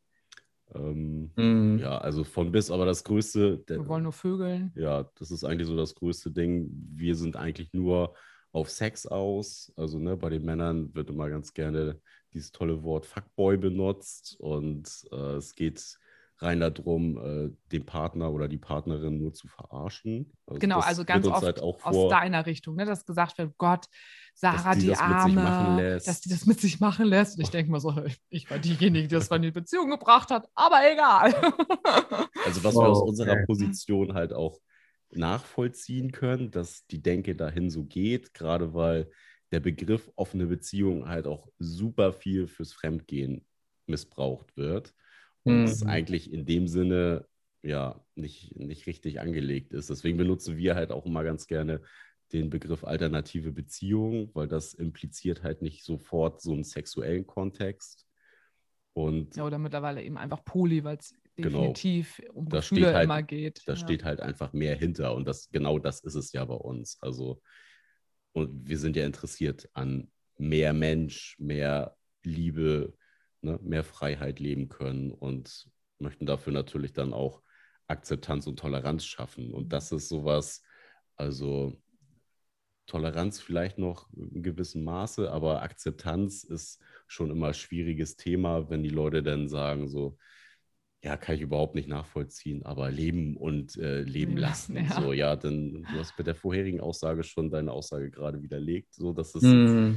ähm, mhm. Ja, also von bis, aber das Größte. Der, Wir wollen nur Vögeln. Ja, das ist eigentlich so das größte Ding. Wir sind eigentlich nur auf Sex aus. Also ne, bei den Männern wird immer ganz gerne dieses tolle Wort Fuckboy benutzt und äh, es geht rein darum, äh, den Partner oder die Partnerin nur zu verarschen. Also genau, also ganz oft halt aus deiner Richtung, ne, dass gesagt wird, Gott, Sarah, die, die Arme, dass die das mit sich machen lässt. Und ich denke mal so, ich war diejenige, die das in die Beziehung gebracht hat, aber egal. Also was wow, wir aus unserer okay. Position halt auch nachvollziehen können, dass die Denke dahin so geht, gerade weil der Begriff offene Beziehung halt auch super viel fürs Fremdgehen missbraucht wird. Und mhm. es eigentlich in dem Sinne ja nicht, nicht richtig angelegt ist. Deswegen benutzen wir halt auch immer ganz gerne den Begriff alternative Beziehung, weil das impliziert halt nicht sofort so einen sexuellen Kontext. Und ja, oder mittlerweile eben einfach Poly, weil es genau. definitiv genau, um Gefühle halt, immer geht. Da ja. steht halt einfach mehr hinter und das genau das ist es ja bei uns. Also und wir sind ja interessiert an mehr Mensch, mehr Liebe, ne, mehr Freiheit leben können und möchten dafür natürlich dann auch Akzeptanz und Toleranz schaffen. Und das ist sowas, also Toleranz vielleicht noch in gewissem Maße, aber Akzeptanz ist schon immer ein schwieriges Thema, wenn die Leute dann sagen so, ja, kann ich überhaupt nicht nachvollziehen, aber leben und äh, leben lassen. Ja. So, ja, dann du hast mit der vorherigen Aussage schon deine Aussage gerade widerlegt, so dass es mm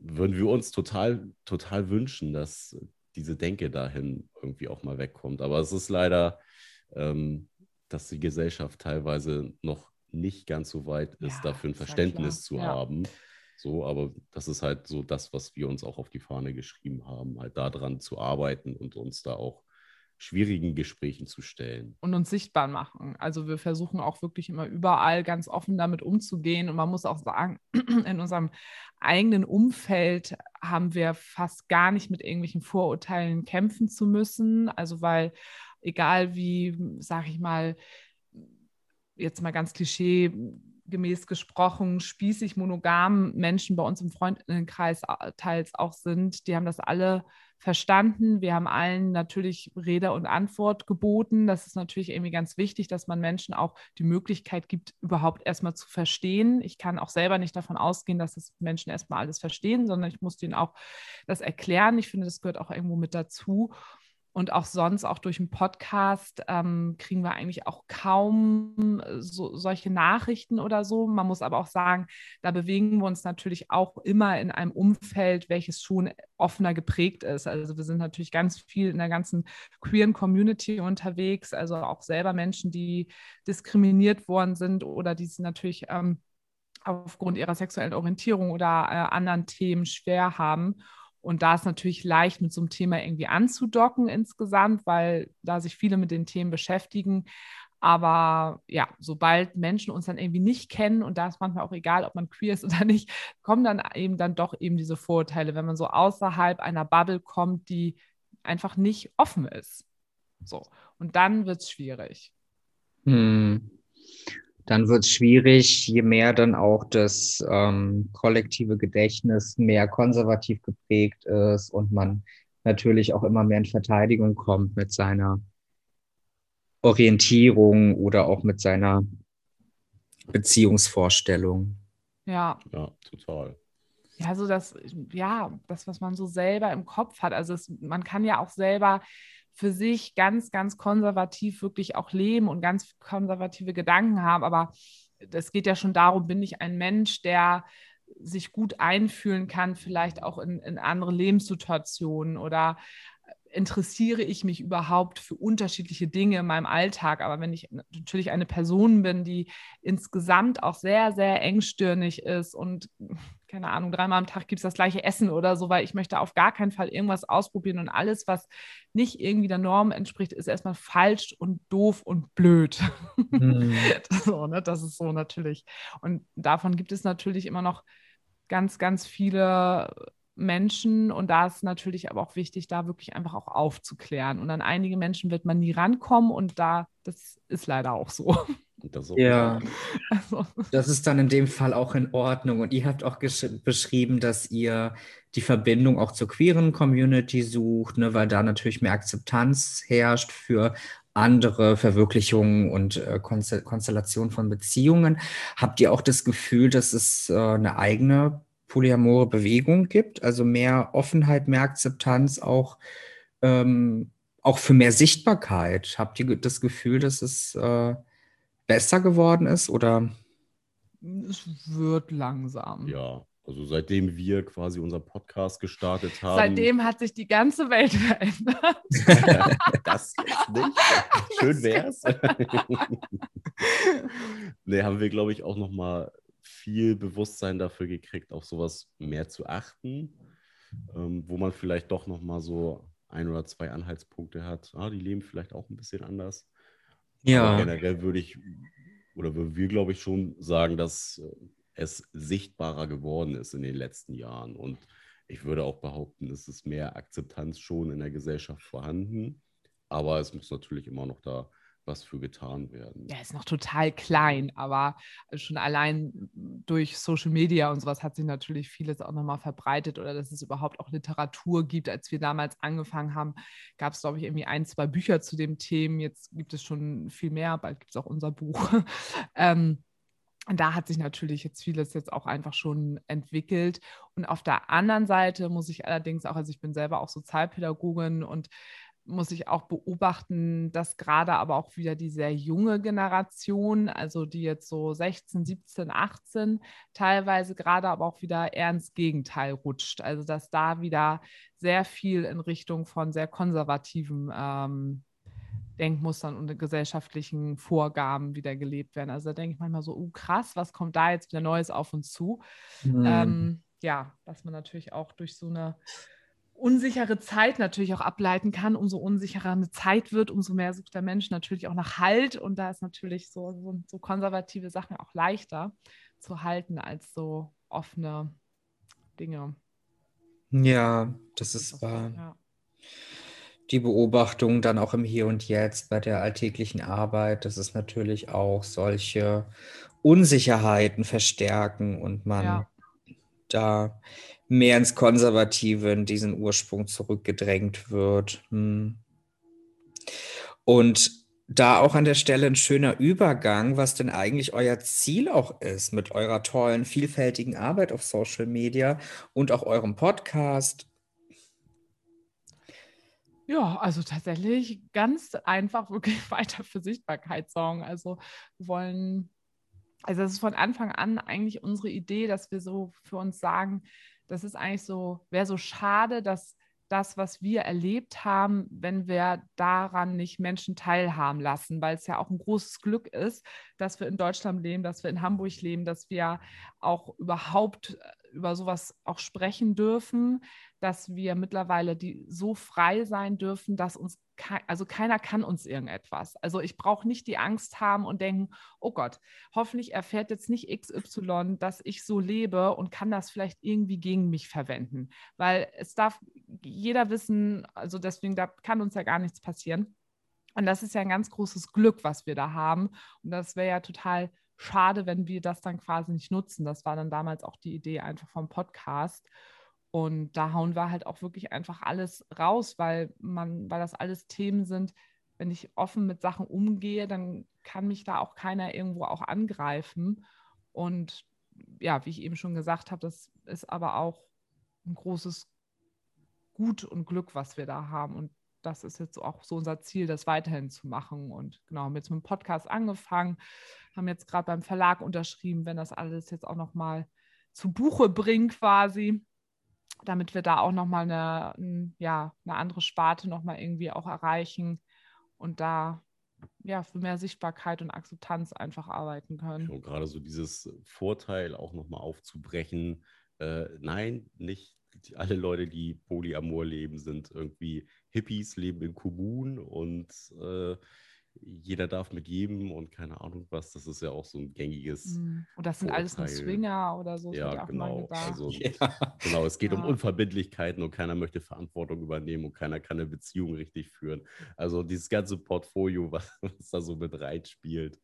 würden wir uns total, total wünschen, dass diese Denke dahin irgendwie auch mal wegkommt. Aber es ist leider, ähm, dass die Gesellschaft teilweise noch nicht ganz so weit ist, ja, dafür ein Verständnis zu ja. haben. So, aber das ist halt so das, was wir uns auch auf die Fahne geschrieben haben, halt daran zu arbeiten und uns da auch schwierigen Gesprächen zu stellen. Und uns sichtbar machen. Also wir versuchen auch wirklich immer überall ganz offen damit umzugehen. Und man muss auch sagen, in unserem eigenen Umfeld haben wir fast gar nicht mit irgendwelchen Vorurteilen kämpfen zu müssen. Also weil egal wie, sag ich mal, jetzt mal ganz klischee gemäß gesprochen, spießig monogam Menschen bei uns im Freundinnenkreis teils auch sind, die haben das alle verstanden. Wir haben allen natürlich Rede und Antwort geboten. Das ist natürlich irgendwie ganz wichtig, dass man Menschen auch die Möglichkeit gibt, überhaupt erstmal zu verstehen. Ich kann auch selber nicht davon ausgehen, dass das Menschen erstmal alles verstehen, sondern ich muss ihnen auch das erklären. Ich finde, das gehört auch irgendwo mit dazu. Und auch sonst, auch durch den Podcast, ähm, kriegen wir eigentlich auch kaum äh, so, solche Nachrichten oder so. Man muss aber auch sagen, da bewegen wir uns natürlich auch immer in einem Umfeld, welches schon offener geprägt ist. Also wir sind natürlich ganz viel in der ganzen queeren Community unterwegs, also auch selber Menschen, die diskriminiert worden sind oder die es natürlich ähm, aufgrund ihrer sexuellen Orientierung oder äh, anderen Themen schwer haben. Und da ist natürlich leicht, mit so einem Thema irgendwie anzudocken insgesamt, weil da sich viele mit den Themen beschäftigen. Aber ja, sobald Menschen uns dann irgendwie nicht kennen, und da ist manchmal auch egal, ob man queer ist oder nicht, kommen dann eben dann doch eben diese Vorurteile, wenn man so außerhalb einer Bubble kommt, die einfach nicht offen ist. So. Und dann wird es schwierig. Hm dann wird es schwierig, je mehr dann auch das ähm, kollektive Gedächtnis mehr konservativ geprägt ist und man natürlich auch immer mehr in Verteidigung kommt mit seiner Orientierung oder auch mit seiner Beziehungsvorstellung. Ja. Ja, total. Ja, so das, ja, das, was man so selber im Kopf hat. Also es, man kann ja auch selber für sich ganz, ganz konservativ wirklich auch leben und ganz konservative Gedanken haben. Aber das geht ja schon darum, bin ich ein Mensch, der sich gut einfühlen kann, vielleicht auch in, in andere Lebenssituationen oder interessiere ich mich überhaupt für unterschiedliche Dinge in meinem Alltag. Aber wenn ich natürlich eine Person bin, die insgesamt auch sehr, sehr engstirnig ist und keine Ahnung, dreimal am Tag gibt es das gleiche Essen oder so, weil ich möchte auf gar keinen Fall irgendwas ausprobieren und alles, was nicht irgendwie der Norm entspricht, ist erstmal falsch und doof und blöd. Mhm. so, ne? Das ist so natürlich. Und davon gibt es natürlich immer noch ganz, ganz viele Menschen und da ist natürlich aber auch wichtig, da wirklich einfach auch aufzuklären. Und an einige Menschen wird man nie rankommen und da, das ist leider auch so. Das ja, also. das ist dann in dem Fall auch in Ordnung. Und ihr habt auch beschrieben, dass ihr die Verbindung auch zur queeren Community sucht, ne, weil da natürlich mehr Akzeptanz herrscht für andere Verwirklichungen und äh, Konstellationen von Beziehungen. Habt ihr auch das Gefühl, dass es äh, eine eigene polyamore Bewegung gibt, also mehr Offenheit, mehr Akzeptanz, auch, ähm, auch für mehr Sichtbarkeit. Habt ihr das Gefühl, dass es äh, besser geworden ist oder? Es wird langsam. Ja, also seitdem wir quasi unser Podcast gestartet haben. Seitdem hat sich die ganze Welt verändert. das jetzt nicht. Schön wär's. nee, haben wir, glaube ich, auch noch mal viel Bewusstsein dafür gekriegt, auf sowas mehr zu achten, ähm, wo man vielleicht doch noch mal so ein oder zwei Anhaltspunkte hat. Ah, die leben vielleicht auch ein bisschen anders. Ja. Aber generell würde ich, oder würden wir, glaube ich, schon sagen, dass äh, es sichtbarer geworden ist in den letzten Jahren. Und ich würde auch behaupten, es ist mehr Akzeptanz schon in der Gesellschaft vorhanden. Aber es muss natürlich immer noch da was für getan werden. Ja, ist noch total klein, aber schon allein durch Social Media und sowas hat sich natürlich vieles auch nochmal verbreitet oder dass es überhaupt auch Literatur gibt. Als wir damals angefangen haben, gab es, glaube ich, irgendwie ein, zwei Bücher zu dem Thema. Jetzt gibt es schon viel mehr, bald gibt es auch unser Buch. ähm, da hat sich natürlich jetzt vieles jetzt auch einfach schon entwickelt. Und auf der anderen Seite muss ich allerdings auch, also ich bin selber auch Sozialpädagogin und muss ich auch beobachten, dass gerade aber auch wieder die sehr junge Generation, also die jetzt so 16, 17, 18, teilweise gerade aber auch wieder eher ins Gegenteil rutscht. Also dass da wieder sehr viel in Richtung von sehr konservativen ähm, Denkmustern und gesellschaftlichen Vorgaben wieder gelebt werden. Also da denke ich manchmal so, uh, krass, was kommt da jetzt wieder Neues auf uns zu? Mhm. Ähm, ja, dass man natürlich auch durch so eine unsichere Zeit natürlich auch ableiten kann. Umso unsicherer eine Zeit wird, umso mehr sucht der Mensch natürlich auch nach Halt. Und da ist natürlich so, so, so konservative Sachen auch leichter zu halten als so offene Dinge. Ja, das ist wahr. Ja. Die Beobachtung dann auch im Hier und Jetzt bei der alltäglichen Arbeit, dass es natürlich auch solche Unsicherheiten verstärken und man ja. da mehr ins Konservative, in diesen Ursprung zurückgedrängt wird. Hm. Und da auch an der Stelle ein schöner Übergang, was denn eigentlich euer Ziel auch ist mit eurer tollen, vielfältigen Arbeit auf Social Media und auch eurem Podcast. Ja, also tatsächlich ganz einfach wirklich weiter für Sichtbarkeit sorgen. Also wir wollen, also das ist von Anfang an eigentlich unsere Idee, dass wir so für uns sagen, das ist eigentlich so, wäre so schade, dass das, was wir erlebt haben, wenn wir daran nicht Menschen teilhaben lassen, weil es ja auch ein großes Glück ist, dass wir in Deutschland leben, dass wir in Hamburg leben, dass wir auch überhaupt äh, über sowas auch sprechen dürfen, dass wir mittlerweile die so frei sein dürfen, dass uns also keiner kann uns irgendetwas. Also ich brauche nicht die Angst haben und denken, oh Gott, hoffentlich erfährt jetzt nicht XY, dass ich so lebe und kann das vielleicht irgendwie gegen mich verwenden. Weil es darf jeder wissen, also deswegen da kann uns ja gar nichts passieren. Und das ist ja ein ganz großes Glück, was wir da haben. Und das wäre ja total schade, wenn wir das dann quasi nicht nutzen. Das war dann damals auch die Idee einfach vom Podcast. Und da hauen wir halt auch wirklich einfach alles raus, weil man, weil das alles Themen sind, wenn ich offen mit Sachen umgehe, dann kann mich da auch keiner irgendwo auch angreifen. Und ja, wie ich eben schon gesagt habe, das ist aber auch ein großes Gut und Glück, was wir da haben. Und das ist jetzt auch so unser Ziel, das weiterhin zu machen. Und genau, haben jetzt mit dem Podcast angefangen, haben jetzt gerade beim Verlag unterschrieben, wenn das alles jetzt auch nochmal zu Buche bringt quasi damit wir da auch nochmal eine, ja, eine andere Sparte nochmal irgendwie auch erreichen und da ja, für mehr Sichtbarkeit und Akzeptanz einfach arbeiten können. Und gerade so dieses Vorteil auch nochmal aufzubrechen. Äh, nein, nicht alle Leute, die Polyamor leben, sind irgendwie Hippies, leben in Kommunen und äh, jeder darf mit jedem und keine Ahnung was. Das ist ja auch so ein gängiges. Mm. Und das sind Vorteil. alles nur Swinger oder so. Ja, genau. Also, ja. genau. Es geht ja. um Unverbindlichkeiten und keiner möchte Verantwortung übernehmen und keiner kann eine Beziehung richtig führen. Also dieses ganze Portfolio, was, was da so mit reinspielt.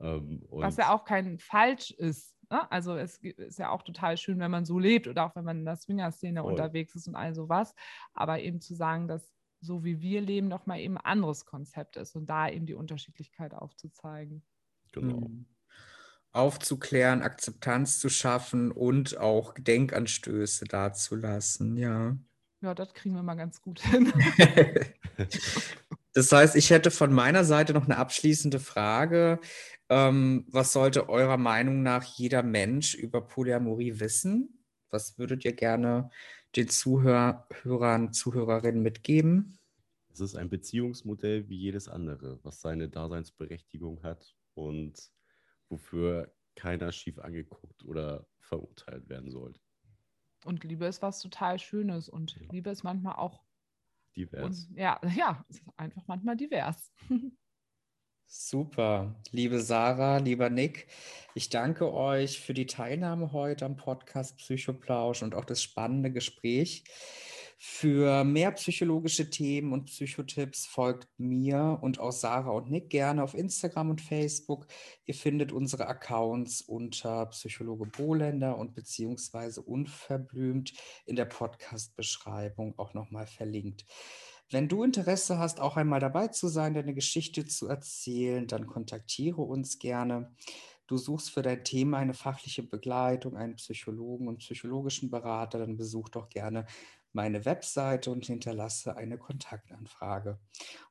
Ähm, was ja auch kein falsch ist. Ne? Also es ist ja auch total schön, wenn man so lebt oder auch wenn man in der Swinger-Szene unterwegs ist und all sowas. Aber eben zu sagen, dass so wie wir leben, nochmal eben ein anderes Konzept ist und da eben die Unterschiedlichkeit aufzuzeigen. Genau. Mhm. Aufzuklären, Akzeptanz zu schaffen und auch Denkanstöße dazulassen, ja. Ja, das kriegen wir mal ganz gut hin. das heißt, ich hätte von meiner Seite noch eine abschließende Frage. Ähm, was sollte eurer Meinung nach jeder Mensch über Polyamorie wissen? Was würdet ihr gerne den Zuhörern, Zuhörerinnen mitgeben? Es ist ein Beziehungsmodell wie jedes andere, was seine Daseinsberechtigung hat und wofür keiner schief angeguckt oder verurteilt werden sollte. Und Liebe ist was total Schönes und ja. Liebe ist manchmal auch divers. Und, ja, ja, einfach manchmal divers. Super. Liebe Sarah, lieber Nick, ich danke euch für die Teilnahme heute am Podcast Psychoplausch und auch das spannende Gespräch. Für mehr psychologische Themen und Psychotipps folgt mir und auch Sarah und Nick gerne auf Instagram und Facebook. Ihr findet unsere Accounts unter Psychologe Bohländer und beziehungsweise unverblümt in der Podcast-Beschreibung auch nochmal verlinkt. Wenn du Interesse hast, auch einmal dabei zu sein, deine Geschichte zu erzählen, dann kontaktiere uns gerne. Du suchst für dein Thema eine fachliche Begleitung, einen Psychologen und psychologischen Berater, dann besuch doch gerne meine Webseite und hinterlasse eine Kontaktanfrage.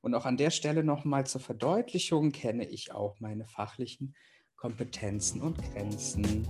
Und auch an der Stelle nochmal zur Verdeutlichung kenne ich auch meine fachlichen Kompetenzen und Grenzen.